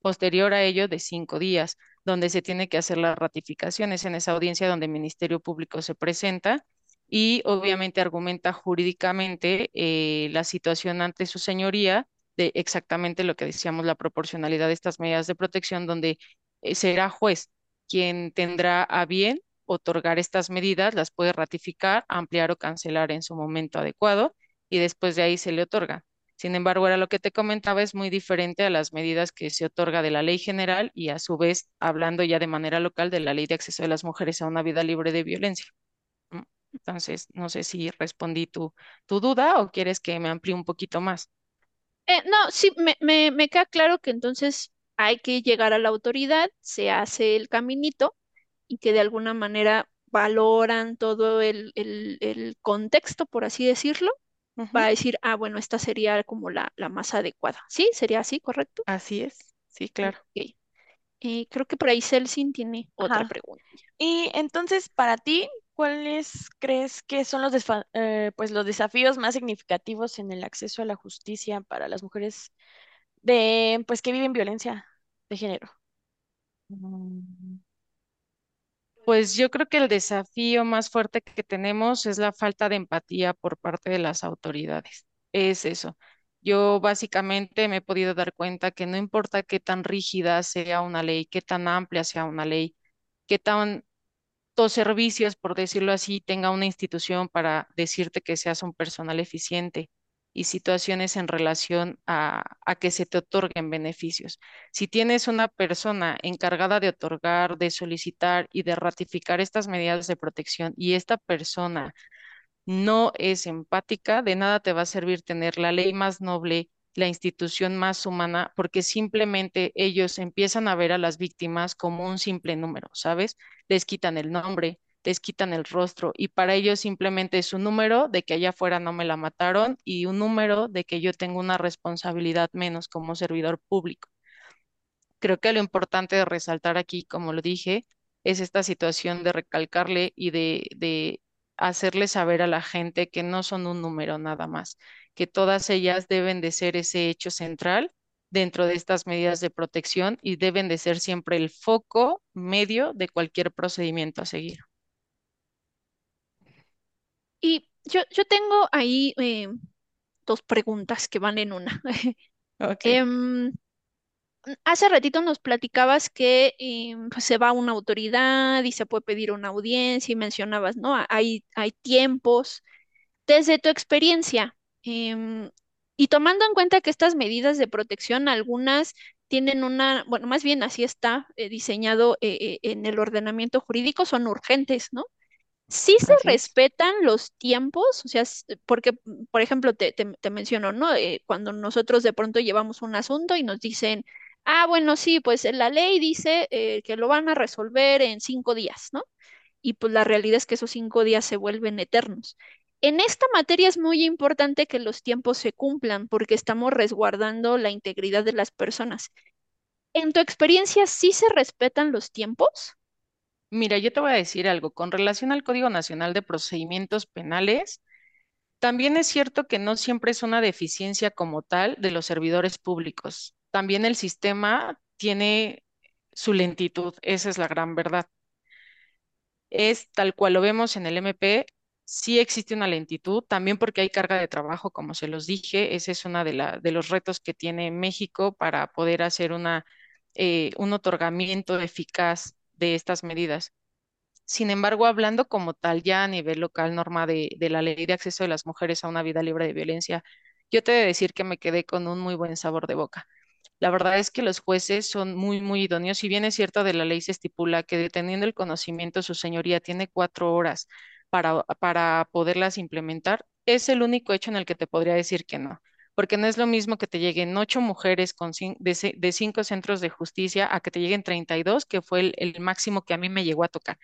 Speaker 4: posterior a ello de cinco días, donde se tiene que hacer las ratificaciones en esa audiencia donde el Ministerio Público se presenta y obviamente argumenta jurídicamente eh, la situación ante su señoría de exactamente lo que decíamos, la proporcionalidad de estas medidas de protección, donde eh, será juez quien tendrá a bien otorgar estas medidas, las puede ratificar, ampliar o cancelar en su momento adecuado y después de ahí se le otorga. Sin embargo, ahora lo que te comentaba es muy diferente a las medidas que se otorga de la ley general y a su vez hablando ya de manera local de la ley de acceso de las mujeres a una vida libre de violencia. Entonces, no sé si respondí tu, tu duda o quieres que me amplíe un poquito más.
Speaker 1: Eh, no, sí, me, me, me queda claro que entonces hay que llegar a la autoridad, se hace el caminito y que de alguna manera valoran todo el, el, el contexto, por así decirlo, va a decir, ah, bueno, esta sería como la, la más adecuada. ¿Sí? ¿Sería así, correcto?
Speaker 4: Así es, sí, claro.
Speaker 1: Eh, creo que por ahí Celsin tiene otra pregunta.
Speaker 2: Y entonces, para ti, ¿cuáles crees que son los, eh, pues, los desafíos más significativos en el acceso a la justicia para las mujeres de, pues, que viven violencia de género?
Speaker 4: Pues yo creo que el desafío más fuerte que tenemos es la falta de empatía por parte de las autoridades. Es eso. Yo básicamente me he podido dar cuenta que no importa qué tan rígida sea una ley, qué tan amplia sea una ley, qué tan servicios, por decirlo así, tenga una institución para decirte que seas un personal eficiente y situaciones en relación a, a, que se te otorguen beneficios. Si tienes una persona encargada de otorgar, de solicitar y de ratificar estas medidas de protección y esta persona no es empática, de nada te va a servir tener la ley más noble, la institución más humana, porque simplemente ellos empiezan a ver a las víctimas como un simple número, ¿sabes? Les quitan el nombre, les quitan el rostro y para ellos simplemente es un número de que allá afuera no me la mataron y un número de que yo tengo una responsabilidad menos como servidor público. Creo que lo importante de resaltar aquí, como lo dije, es esta situación de recalcarle y de, de hacerle saber a la gente que no son un número nada más, que todas ellas deben de ser ese hecho central dentro de estas medidas de protección y deben de ser siempre el foco medio de cualquier procedimiento a seguir.
Speaker 1: Y yo, yo tengo ahí eh, dos preguntas que van en una. <laughs> Em, hace ratito nos platicabas que em, pues, se va a una autoridad y se puede pedir una audiencia y mencionabas, ¿no? Hay, hay tiempos. Desde tu experiencia, em, y tomando en cuenta que estas medidas de protección, algunas tienen una, bueno, más bien así está eh, diseñado eh, eh, en el ordenamiento jurídico, son urgentes, ¿no? Sí se respetan los tiempos, o sea, porque, por ejemplo, te, te, menciono, ¿no? cuando nosotros de pronto llevamos un asunto y nos dicen, ah, bueno, sí, pues la ley dice que lo van a resolver en cinco días, ¿no? Y pues la realidad es que esos cinco días se vuelven eternos. En esta materia es muy importante que los tiempos se cumplan porque estamos resguardando la integridad de las personas. ¿En tu experiencia sí se respetan los tiempos?
Speaker 4: Mira, yo te voy a decir algo. Con relación al Código Nacional de Procedimientos Penales, también es cierto que no siempre es una deficiencia como tal de los servidores públicos. También el sistema tiene su lentitud, esa es la gran verdad. Es tal cual lo vemos en el MP, sí existe una lentitud, también porque hay carga de trabajo, como se los dije, ese es uno de, los retos que tiene México para poder hacer eh, un otorgamiento eficaz de estas medidas. Sin embargo, hablando como tal ya a nivel local, norma de, de la ley de acceso de las mujeres a una vida libre de violencia, yo te he de decir que me quedé con un muy buen sabor de boca. La verdad es que los jueces son muy, muy idóneos. Si bien es cierto de la ley se estipula que deteniendo el conocimiento su señoría tiene cuatro horas para, para poderlas implementar, es el único hecho en el que te podría decir que no porque no es lo mismo que te lleguen ocho mujeres de, cinco centros de justicia a que te lleguen 32, que fue el, máximo que a mí me llegó a tocar.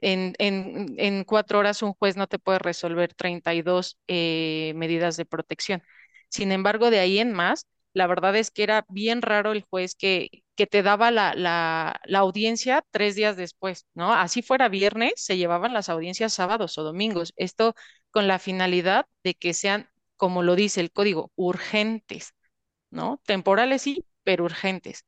Speaker 4: En, en, en, cuatro horas un juez no te puede resolver 32 eh, medidas de protección. Sin embargo, de ahí en más, la verdad es que era bien raro el juez que, que te daba la, la, la, audiencia tres días después, ¿no? Así fuera viernes, se llevaban las audiencias sábados o domingos. Esto con la finalidad de que sean, como lo dice el código, urgentes, ¿no? Temporales sí, pero urgentes.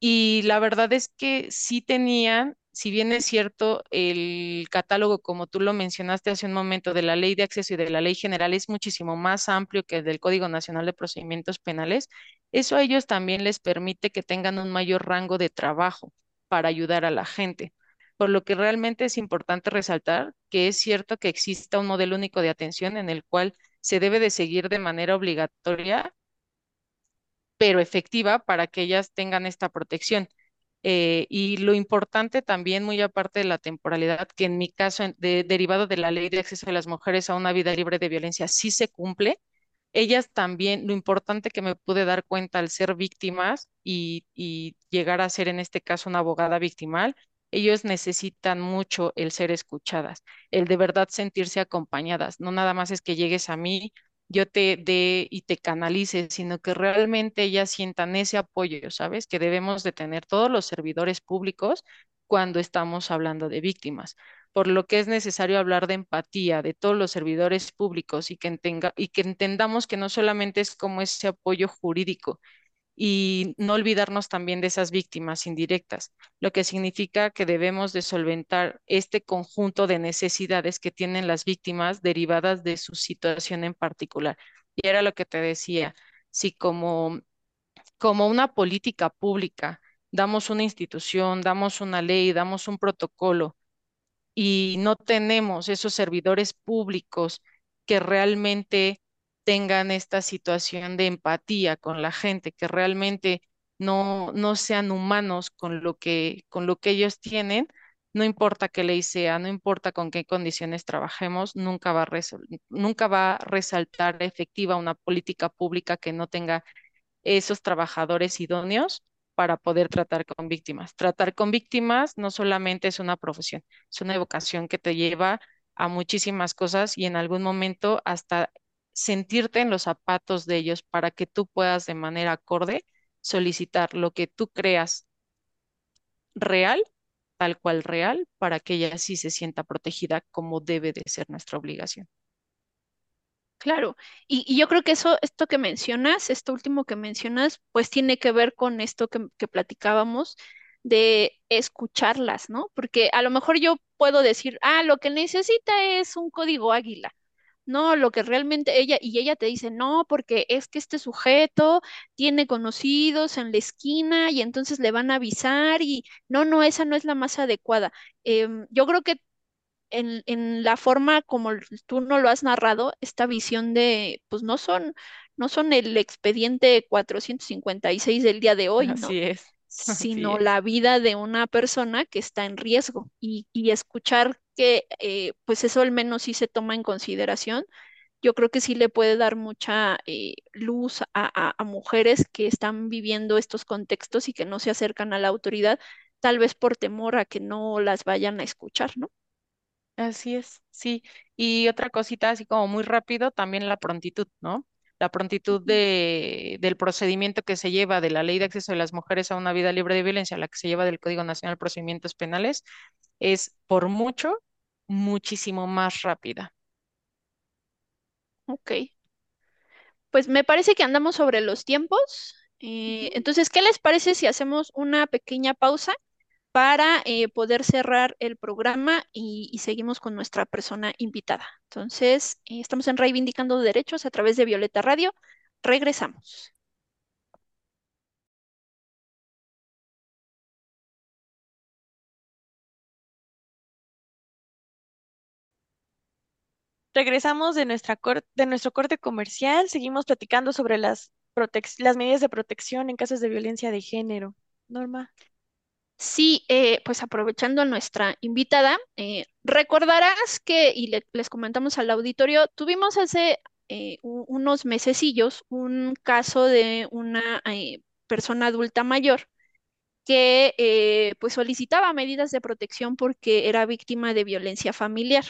Speaker 4: Y la verdad es que sí tenían si bien es cierto, el catálogo, como tú lo mencionaste hace un momento, de la Ley de Acceso y de la Ley General es muchísimo más amplio que el del Código Nacional de Procedimientos Penales, eso a ellos también les permite que tengan un mayor rango de trabajo para ayudar a la gente. Por lo que realmente es importante resaltar que es cierto que exista un modelo único de atención en el cual se debe de seguir de manera obligatoria, pero efectiva para que ellas tengan esta protección. Eh, y lo importante también, muy aparte de la temporalidad, que en mi caso, derivado de la ley de acceso de las mujeres a una vida libre de violencia, sí se cumple. Ellas también, lo importante que me pude dar cuenta al ser víctimas y, y llegar a ser en este caso una abogada victimal, ellos necesitan mucho el ser escuchadas, el de verdad sentirse acompañadas. No nada más es que llegues a mí yo te dé y te canalice, sino que realmente ellas sientan ese apoyo, ¿sabes? Que debemos de tener todos los servidores públicos cuando estamos hablando de víctimas, por lo que es necesario hablar de empatía de todos los servidores públicos y que, y que entendamos que no solamente es como ese apoyo jurídico, y no olvidarnos también de esas víctimas indirectas, lo que significa que debemos de solventar este conjunto de necesidades que tienen las víctimas derivadas de su situación en particular. Y era lo que te decía, si como, como una política pública damos una institución, damos una ley, damos un protocolo y no tenemos esos servidores públicos que realmente tengan esta situación de empatía con la gente, que realmente no, no sean humanos con lo que, con lo que ellos tienen, no importa qué ley sea, no importa con qué condiciones trabajemos, nunca va a, nunca va a resaltar efectiva una política pública que no tenga esos trabajadores idóneos para poder tratar con víctimas. Tratar con víctimas no solamente es una profesión, es una vocación que te lleva a muchísimas cosas y en algún momento hasta sentirte en los zapatos de ellos para que tú puedas de manera acorde solicitar lo que tú creas real, tal cual real, para que ella sí se sienta protegida como debe de ser nuestra obligación.
Speaker 1: Claro, y, yo creo que eso, esto que mencionas, esto último que mencionas, pues tiene que ver con esto que, que platicábamos de escucharlas, ¿no? Porque a lo mejor yo puedo decir, ah, lo que necesita es un código águila, no, lo que realmente ella, y ella te dice, no, porque es que este sujeto tiene conocidos en la esquina y entonces le van a avisar y no, no, esa no es la más adecuada. Em, yo creo que en, en, la forma como tú no lo has narrado, esta visión de, pues no son, no son el expediente 456 del día de hoy, ¿no?
Speaker 4: Así es
Speaker 1: sino la vida de una persona que está en riesgo y, escuchar que eh, pues eso al menos sí se toma en consideración, yo creo que sí le puede dar mucha eh, luz a, mujeres que están viviendo estos contextos y que no se acercan a la autoridad, tal vez por temor a que no las vayan a escuchar, ¿no?
Speaker 4: Así es, sí. Y otra cosita, así como muy rápido, también la prontitud, ¿no? La prontitud de, del procedimiento que se lleva de la Ley de Acceso de las Mujeres a una Vida Libre de Violencia, la que se lleva del Código Nacional de Procedimientos Penales, es por mucho, muchísimo más rápida.
Speaker 1: Ok. Pues me parece que andamos sobre los tiempos. Eh, entonces, ¿qué les parece si hacemos una pequeña pausa para eh, poder cerrar el programa y, seguimos con nuestra persona invitada. Entonces, eh, estamos en Reivindicando Derechos a través de Violeta Radio. Regresamos.
Speaker 2: Regresamos de, nuestro corte comercial. Seguimos platicando sobre las medidas de protección en casos de violencia de género. Norma.
Speaker 1: Sí, eh, pues aprovechando a nuestra invitada, eh, recordarás que, y les comentamos al auditorio, tuvimos hace eh, unos mesecillos un caso de una persona adulta mayor que pues solicitaba medidas de protección porque era víctima de violencia familiar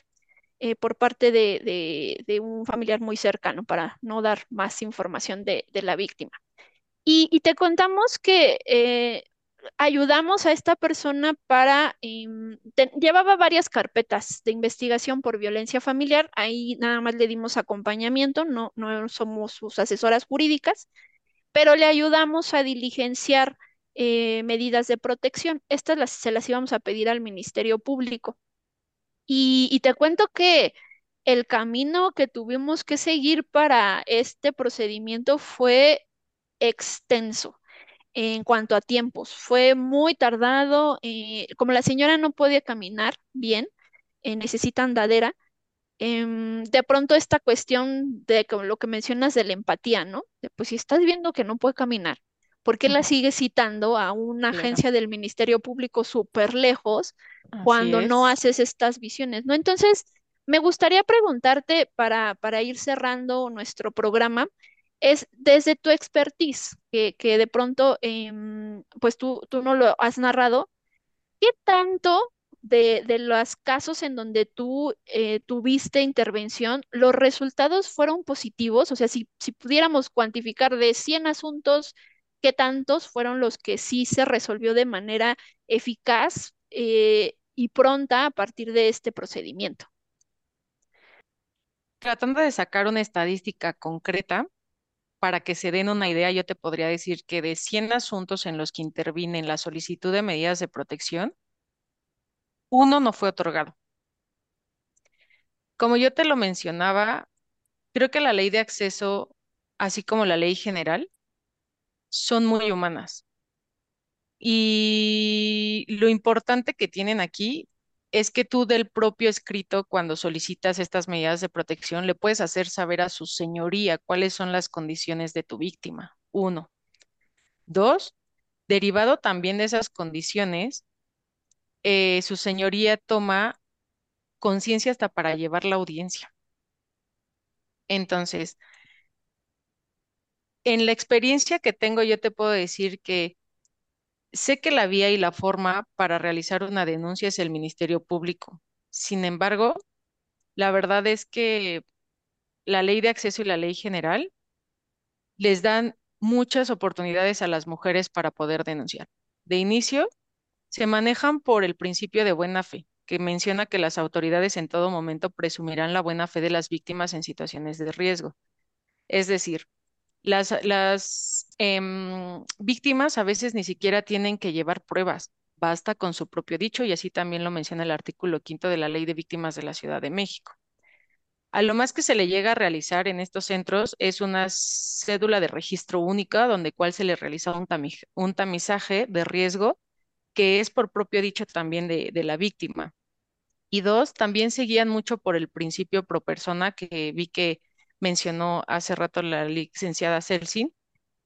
Speaker 1: por parte de, un familiar muy cercano, para no dar más información de, la víctima. Y, te contamos que ayudamos a esta persona para, em, llevaba varias carpetas de investigación por violencia familiar, ahí nada más le dimos acompañamiento, no, no somos sus asesoras jurídicas, pero le ayudamos a diligenciar eh, medidas de protección. Estas las, se las íbamos a pedir al Ministerio Público. Y te cuento que el camino que tuvimos que seguir para este procedimiento fue extenso en cuanto a tiempos. Fue muy tardado, eh, como la señora no podía caminar bien, eh, necesita andadera. Em, de pronto esta cuestión de lo que mencionas de la empatía, ¿no? pues si estás viendo que no puede caminar, ¿por qué la sigues citando a una agencia del Ministerio Público súper lejos cuando no haces estas visiones, ¿no? Entonces, me gustaría preguntarte para, para ir cerrando nuestro programa, es desde tu expertise, que, que de pronto, em, pues tú, tú no lo has narrado, ¿qué tanto de, de los casos en donde tú eh, tuviste intervención, los resultados fueron positivos? O sea, si, si pudiéramos cuantificar de 100 asuntos, ¿qué tantos fueron los que sí se resolvió de manera eficaz? Eh, y pronta a partir de este procedimiento.
Speaker 4: Tratando de sacar una estadística concreta, para que se den una idea, yo te podría decir que de 100 asuntos en los que interviene la solicitud de medidas de protección, uno no fue otorgado. Como yo te lo mencionaba, creo que la ley de acceso, así como la ley general, son muy humanas. Y lo importante que tienen aquí es que tú del propio escrito, cuando solicitas estas medidas de protección, le puedes hacer saber a su señoría cuáles son las condiciones de tu víctima. Uno. Dos, derivado también de esas condiciones, eh, su señoría toma conciencia hasta para llevar la audiencia. Entonces, en la experiencia que tengo, yo te puedo decir que sé que la vía y la forma para realizar una denuncia es el Ministerio Público. Sin embargo, la verdad es que la ley de acceso y la ley general les dan muchas oportunidades a las mujeres para poder denunciar. De inicio, se manejan por el principio de buena fe, que menciona que las autoridades en todo momento presumirán la buena fe de las víctimas en situaciones de riesgo. Es decir, las, las em, víctimas a veces ni siquiera tienen que llevar pruebas, basta con su propio dicho y así también lo menciona el artículo quinto de la Ley de Víctimas de la Ciudad de México. A lo más que se le llega a realizar en estos centros es una cédula de registro única, donde cual se le realiza un, un tamizaje de riesgo que es por propio dicho también de, de la víctima. Y dos, también se guían mucho por el principio pro persona que vi que mencionó hace rato la licenciada Celsin.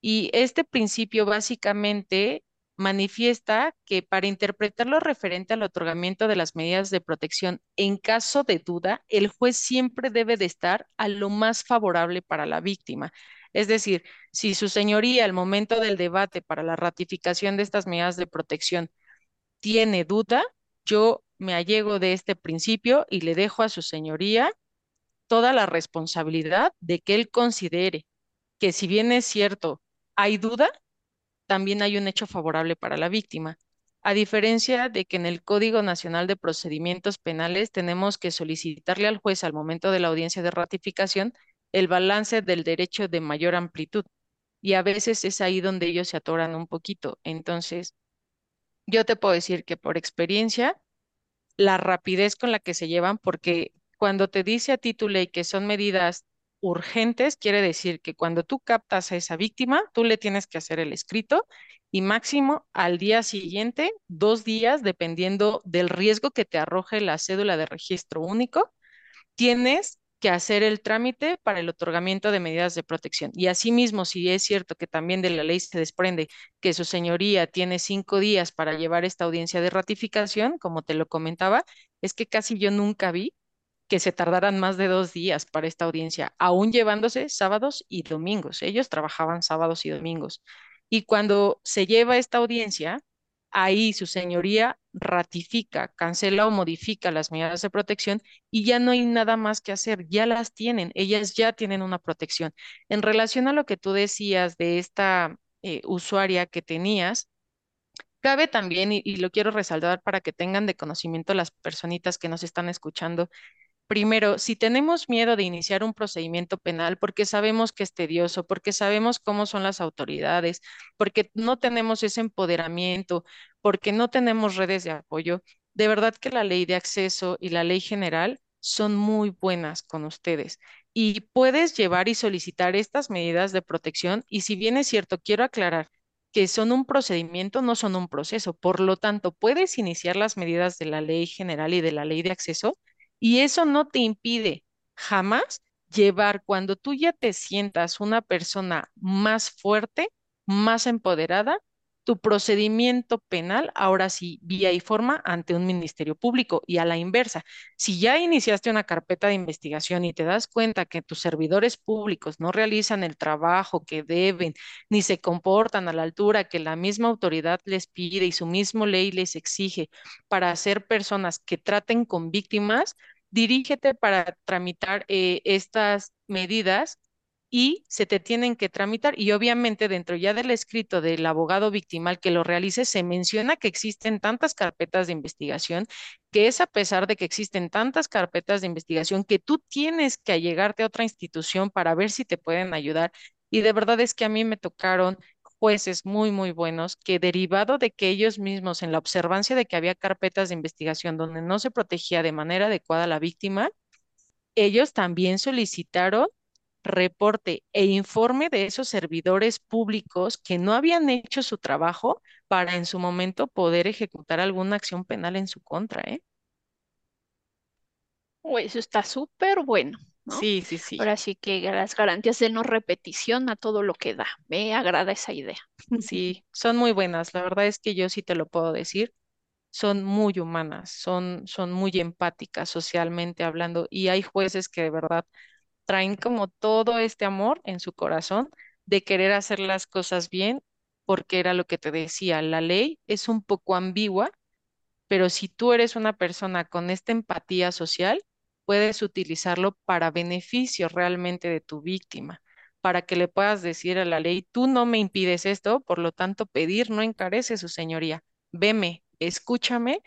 Speaker 4: Y este principio básicamente manifiesta que para interpretar lo referente al otorgamiento de las medidas de protección en caso de duda, el juez siempre debe de estar a lo más favorable para la víctima. Es decir, si su señoría al momento del debate para la ratificación de estas medidas de protección tiene duda, yo me allego de este principio y le dejo a su señoría toda la responsabilidad de que él considere que si bien es cierto, hay duda, también hay un hecho favorable para la víctima. A diferencia de que en el Código Nacional de Procedimientos Penales tenemos que solicitarle al juez al momento de la audiencia de ratificación el balance del derecho de mayor amplitud. Y a veces es ahí donde ellos se atoran un poquito. Entonces, yo te puedo decir que por experiencia, la rapidez con la que se llevan, porque cuando te dice a ti tu ley que son medidas urgentes, quiere decir que cuando tú captas a esa víctima, tú le tienes que hacer el escrito y máximo al día siguiente, dos días, dependiendo del riesgo que te arroje la cédula de registro único, tienes que hacer el trámite para el otorgamiento de medidas de protección. Y asimismo, si es cierto que también de la ley se desprende que su señoría tiene cinco días para llevar esta audiencia de ratificación, como te lo comentaba, es que casi yo nunca vi que se tardaran más de dos días para esta audiencia, aún llevándose sábados y domingos. Ellos trabajaban sábados y domingos. Y cuando se lleva esta audiencia, ahí su señoría ratifica, cancela o modifica las medidas de protección y ya no hay nada más que hacer, ya las tienen, ellas ya tienen una protección. En relación a lo que tú decías de esta eh, usuaria que tenías, cabe también, y, y lo quiero resaltar para que tengan de conocimiento las personitas que nos están escuchando, Primero, si tenemos miedo de iniciar un procedimiento penal porque sabemos que es tedioso, porque sabemos cómo son las autoridades, porque no tenemos ese empoderamiento, porque no tenemos redes de apoyo, de verdad que la ley de acceso y la ley general son muy buenas con ustedes. Y puedes llevar y solicitar estas medidas de protección. Y si bien es cierto, quiero aclarar que son un procedimiento, no son un proceso. Por lo tanto, puedes iniciar las medidas de la ley general y de la ley de acceso y eso no te impide jamás llevar cuando tú ya te sientas una persona más fuerte, más empoderada, tu procedimiento penal, ahora sí, vía y forma ante un ministerio público. Y a la inversa, si ya iniciaste una carpeta de investigación y te das cuenta que tus servidores públicos no realizan el trabajo que deben, ni se comportan a la altura que la misma autoridad les pide y su mismo ley les exige para ser personas que traten con víctimas, dirígete para tramitar eh, estas medidas y se te tienen que tramitar. Y obviamente dentro ya del escrito del abogado victimal que lo realice, se menciona que existen tantas carpetas de investigación, que es a pesar de que existen tantas carpetas de investigación que tú tienes que allegarte a otra institución para ver si te pueden ayudar. Y de verdad es que a mí me tocaron jueces muy, muy buenos que derivado de que ellos mismos, en la observancia de que había carpetas de investigación donde no se protegía de manera adecuada a la víctima, ellos también solicitaron reporte e informe de esos servidores públicos que no habían hecho su trabajo para en su momento poder ejecutar alguna acción penal en su contra, ¿eh?
Speaker 1: Oh, eso está súper bueno, ¿no?
Speaker 4: Sí, sí, sí.
Speaker 1: Ahora sí que las garantías de no repetición a todo lo que da. Me agrada esa idea.
Speaker 4: Sí, son muy buenas. La verdad es que yo sí te lo puedo decir. Son muy humanas, son, son muy empáticas socialmente hablando y hay jueces que de verdad traen como todo este amor en su corazón de querer hacer las cosas bien, porque era lo que te decía, la ley es un poco ambigua, pero si tú eres una persona con esta empatía social, puedes utilizarlo para beneficio realmente de tu víctima, para que le puedas decir a la ley, tú no me impides esto, por lo tanto, pedir no encarece su señoría, veme, escúchame.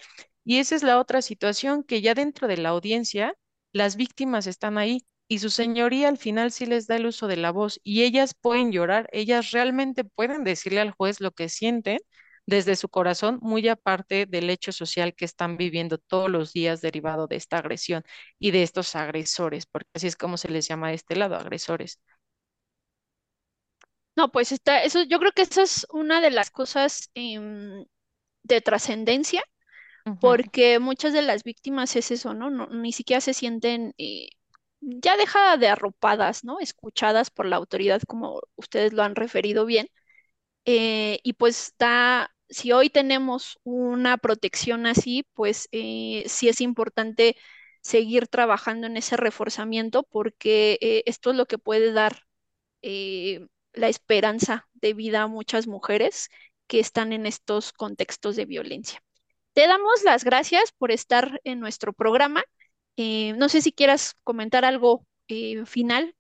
Speaker 4: Y esa es la otra situación que ya dentro de la audiencia, las víctimas están ahí y su señoría al final sí les da el uso de la voz y ellas pueden llorar, ellas realmente pueden decirle al juez lo que sienten desde su corazón, muy aparte del hecho social que están viviendo todos los días derivado de esta agresión y de estos agresores, porque así es como se les llama de este lado, agresores.
Speaker 1: No, pues está, eso, yo creo que esa es una de las cosas em, de trascendencia, porque muchas de las víctimas es eso, ¿no? no ni siquiera se sienten eh, ya deja de arropadas, ¿no? Escuchadas por la autoridad, como ustedes lo han referido bien. Eh, y pues da, si hoy tenemos una protección así, pues eh, sí es importante seguir trabajando en ese reforzamiento porque eh, esto es lo que puede dar la esperanza de vida a muchas mujeres que están en estos contextos de violencia. Te damos las gracias por estar en nuestro programa eh, no sé si quieras comentar algo eh, final.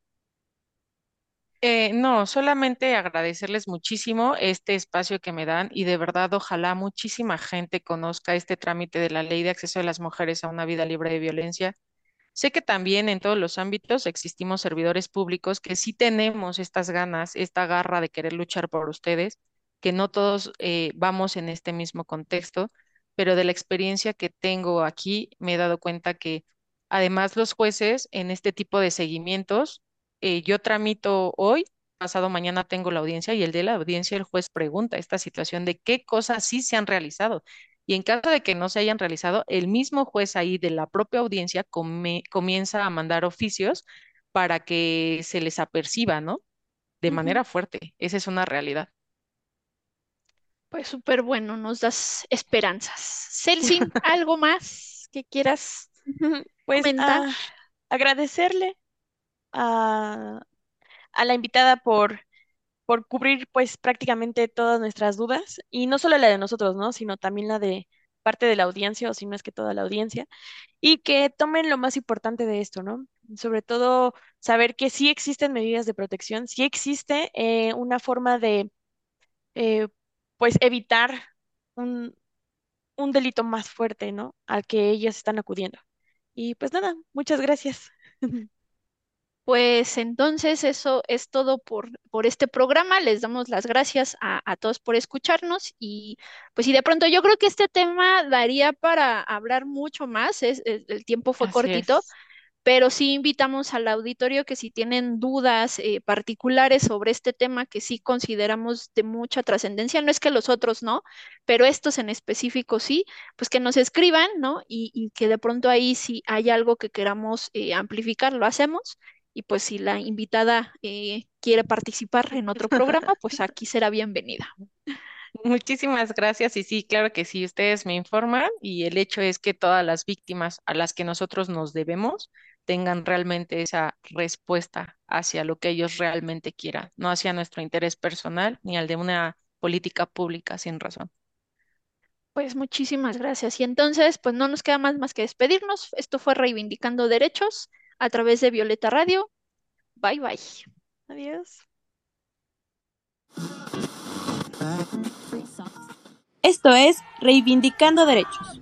Speaker 4: Eh, no, solamente agradecerles muchísimo este espacio que me dan y de verdad ojalá muchísima gente conozca este trámite de la Ley de Acceso de las Mujeres a una vida libre de violencia. Sé que también en todos los ámbitos existimos servidores públicos que sí tenemos estas ganas, esta garra de querer luchar por ustedes, que no todos vamos en este mismo contexto, pero de la experiencia que tengo aquí me he dado cuenta que Además, los jueces en este tipo de seguimientos, eh, yo tramito hoy, pasado mañana tengo la audiencia y el de la audiencia el juez pregunta esta situación de qué cosas sí se han realizado. Y en caso de que no se hayan realizado, el mismo juez ahí de la propia audiencia comienza a mandar oficios para que se les aperciba, ¿no? De manera fuerte. Esa es una realidad.
Speaker 1: Pues súper bueno, nos das esperanzas. Celsin, <laughs> ¿algo más que quieras <laughs>
Speaker 2: pues ah, agradecerle a, la invitada por, por cubrir pues prácticamente todas nuestras dudas y no solo la de nosotros, ¿no? Sino también la de parte de la audiencia o si no es que toda la audiencia y que tomen lo más importante de esto, ¿no? Sobre todo saber que sí existen medidas de protección, sí existe eh, una forma de eh, pues evitar un, un delito más fuerte, ¿no? Al que ellas están acudiendo. Y pues nada, muchas gracias. <laughs>
Speaker 1: Pues entonces eso es todo por, por este programa. Les damos las gracias a, a, todos por escucharnos y pues y de pronto yo creo que este tema daría para hablar mucho más. Es, el tiempo fue cortito, pero sí invitamos al auditorio que si tienen dudas eh, particulares sobre este tema que sí consideramos de mucha trascendencia, no es que los otros no, pero estos en específico sí, pues que nos escriban, ¿no? Y, que de pronto ahí si hay algo que queramos eh, amplificar, lo hacemos. Y pues si la invitada eh, quiere participar en otro programa, <laughs> pues aquí será bienvenida.
Speaker 4: Muchísimas gracias y sí, claro que sí, ustedes me informan y el hecho es que todas las víctimas a las que nosotros nos debemos tengan realmente esa respuesta hacia lo que ellos realmente quieran, no hacia nuestro interés personal ni al de una política pública sin razón.
Speaker 1: Pues muchísimas gracias. Y entonces, pues no nos queda más más que despedirnos. Esto fue Reivindicando Derechos a través de Violeta Radio. Bye bye.
Speaker 5: Adiós.
Speaker 2: Esto es Reivindicando Derechos,